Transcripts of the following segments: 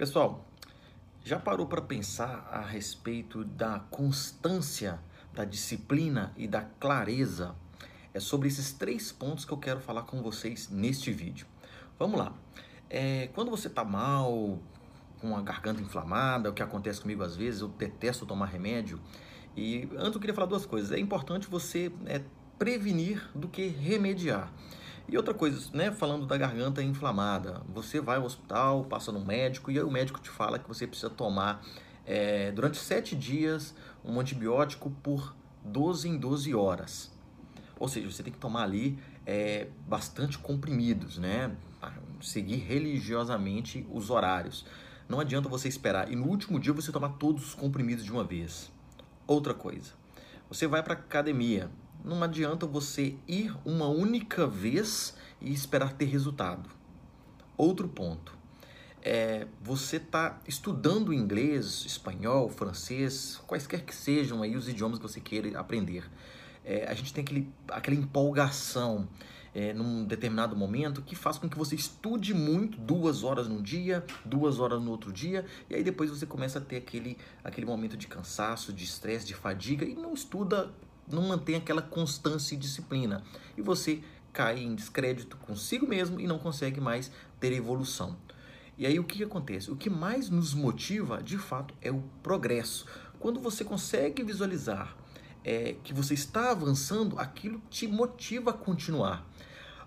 Pessoal, já parou para pensar a respeito da constância, da disciplina e da clareza? É sobre esses três pontos que eu quero falar com vocês neste vídeo. Vamos lá. É, quando você está mal, com a garganta inflamada, o que acontece comigo às vezes, eu detesto tomar remédio. E antes eu queria falar duas coisas. É importante você é, prevenir do que remediar. E outra coisa, né, falando da garganta inflamada, você vai ao hospital, passa no médico e aí o médico te fala que você precisa tomar é, durante sete dias um antibiótico por 12 em 12 horas. Ou seja, você tem que tomar ali é, bastante comprimidos, né? Seguir religiosamente os horários. Não adianta você esperar e no último dia você tomar todos os comprimidos de uma vez. Outra coisa, você vai para academia, não adianta você ir uma única vez e esperar ter resultado. Outro ponto. É, você está estudando inglês, espanhol, francês, quaisquer que sejam aí os idiomas que você queira aprender. É, a gente tem aquele, aquela empolgação é, num determinado momento que faz com que você estude muito, duas horas num dia, duas horas no outro dia, e aí depois você começa a ter aquele, aquele momento de cansaço, de estresse, de fadiga e não estuda não mantém aquela constância e disciplina. E você cai em descrédito consigo mesmo e não consegue mais ter evolução. E aí o que, acontece? O que mais nos motiva, de fato, é o progresso. Quando você consegue visualizar é, que você está avançando, aquilo te motiva a continuar.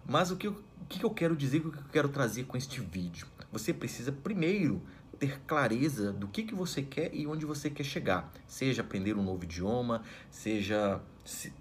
Mas o que, o que eu quero dizer, o que eu quero trazer com este vídeo? Você precisa primeiro ter clareza do que, que você quer e onde você quer chegar. Seja aprender um novo idioma, seja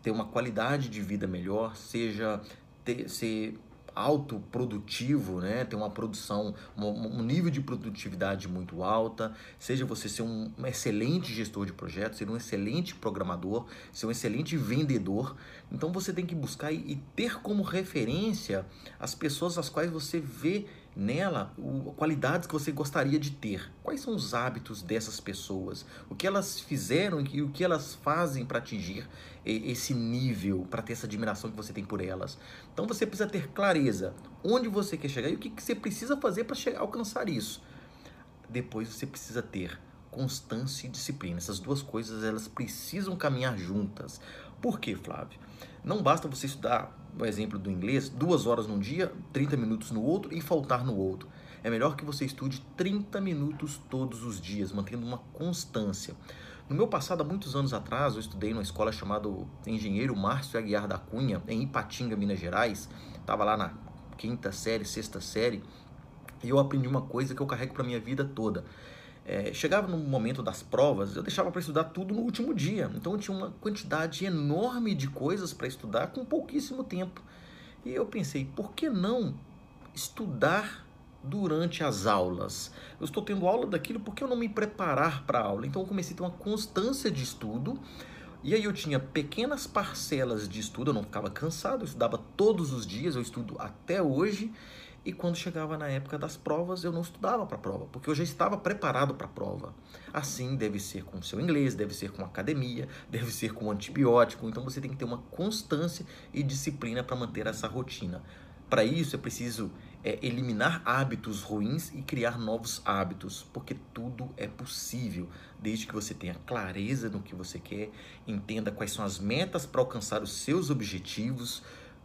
ter uma qualidade de vida melhor, seja ter, ser autoprodutivo, né? ter uma produção, um, nível de produtividade muito alta, seja você ser um, excelente gestor de projetos, ser um excelente programador, ser um excelente vendedor. Então você tem que buscar e ter como referência as pessoas às quais você vê nela o, qualidades que você gostaria de ter. Quais são os hábitos dessas pessoas? O que elas fizeram e o que elas fazem para atingir esse nível, para ter essa admiração que você tem por elas. Então você precisa ter clareza onde você quer chegar e o que, que você precisa fazer para alcançar isso. Depois você precisa ter constância e disciplina. Essas duas coisas elas precisam caminhar juntas. Por quê, Flávio? Não basta você estudar o exemplo do inglês, duas horas num dia, 30 minutos no outro e faltar no outro. É melhor que você estude 30 minutos todos os dias, mantendo uma constância. No meu passado, há muitos anos atrás, eu estudei numa escola chamada Engenheiro Márcio Aguiar da Cunha, em Ipatinga, Minas Gerais. Estava lá na quinta série, sexta série, e eu aprendi uma coisa que eu carrego para minha vida toda. É, chegava no momento das provas, eu deixava para estudar tudo no último dia. Então eu tinha uma quantidade enorme de coisas para estudar com pouquíssimo tempo. E eu pensei, por que não estudar durante as aulas? Eu estou tendo aula daquilo, por que eu não me preparar para a aula? Então eu comecei a ter uma constância de estudo. E aí eu tinha pequenas parcelas de estudo, eu não ficava cansado, eu estudava todos os dias, eu estudo até hoje. E quando chegava na época das provas, eu não estudava para a prova, porque eu já estava preparado para a prova. Assim deve ser com o seu inglês, deve ser com a academia, deve ser com o antibiótico. Então você tem que ter uma constância e disciplina para manter essa rotina. Para isso é preciso é, eliminar hábitos ruins e criar novos hábitos, porque tudo é possível, desde que você tenha clareza no que você quer, entenda quais são as metas para alcançar os seus objetivos,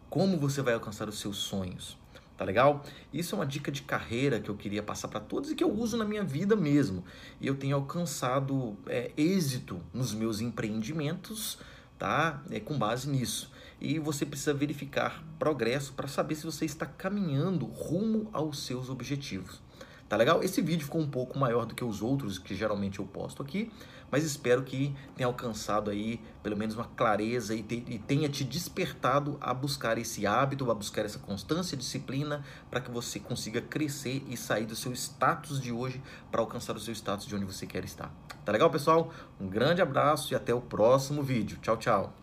como você vai alcançar os seus sonhos. Tá legal? Isso é uma dica de carreira que eu queria passar para todos e que eu uso na minha vida mesmo. E eu tenho alcançado é, êxito nos meus empreendimentos, tá? É, com base nisso. E você precisa verificar progresso para saber se você está caminhando rumo aos seus objetivos. Tá legal? Esse vídeo ficou um pouco maior do que os outros que geralmente eu posto aqui, mas espero que tenha alcançado aí pelo menos uma clareza e, te, e tenha te despertado a buscar esse hábito, a buscar essa constância, disciplina, para que você consiga crescer e sair do seu status de hoje para alcançar o seu status de onde você quer estar. Tá legal, pessoal? Um grande abraço e até o próximo vídeo. Tchau, tchau.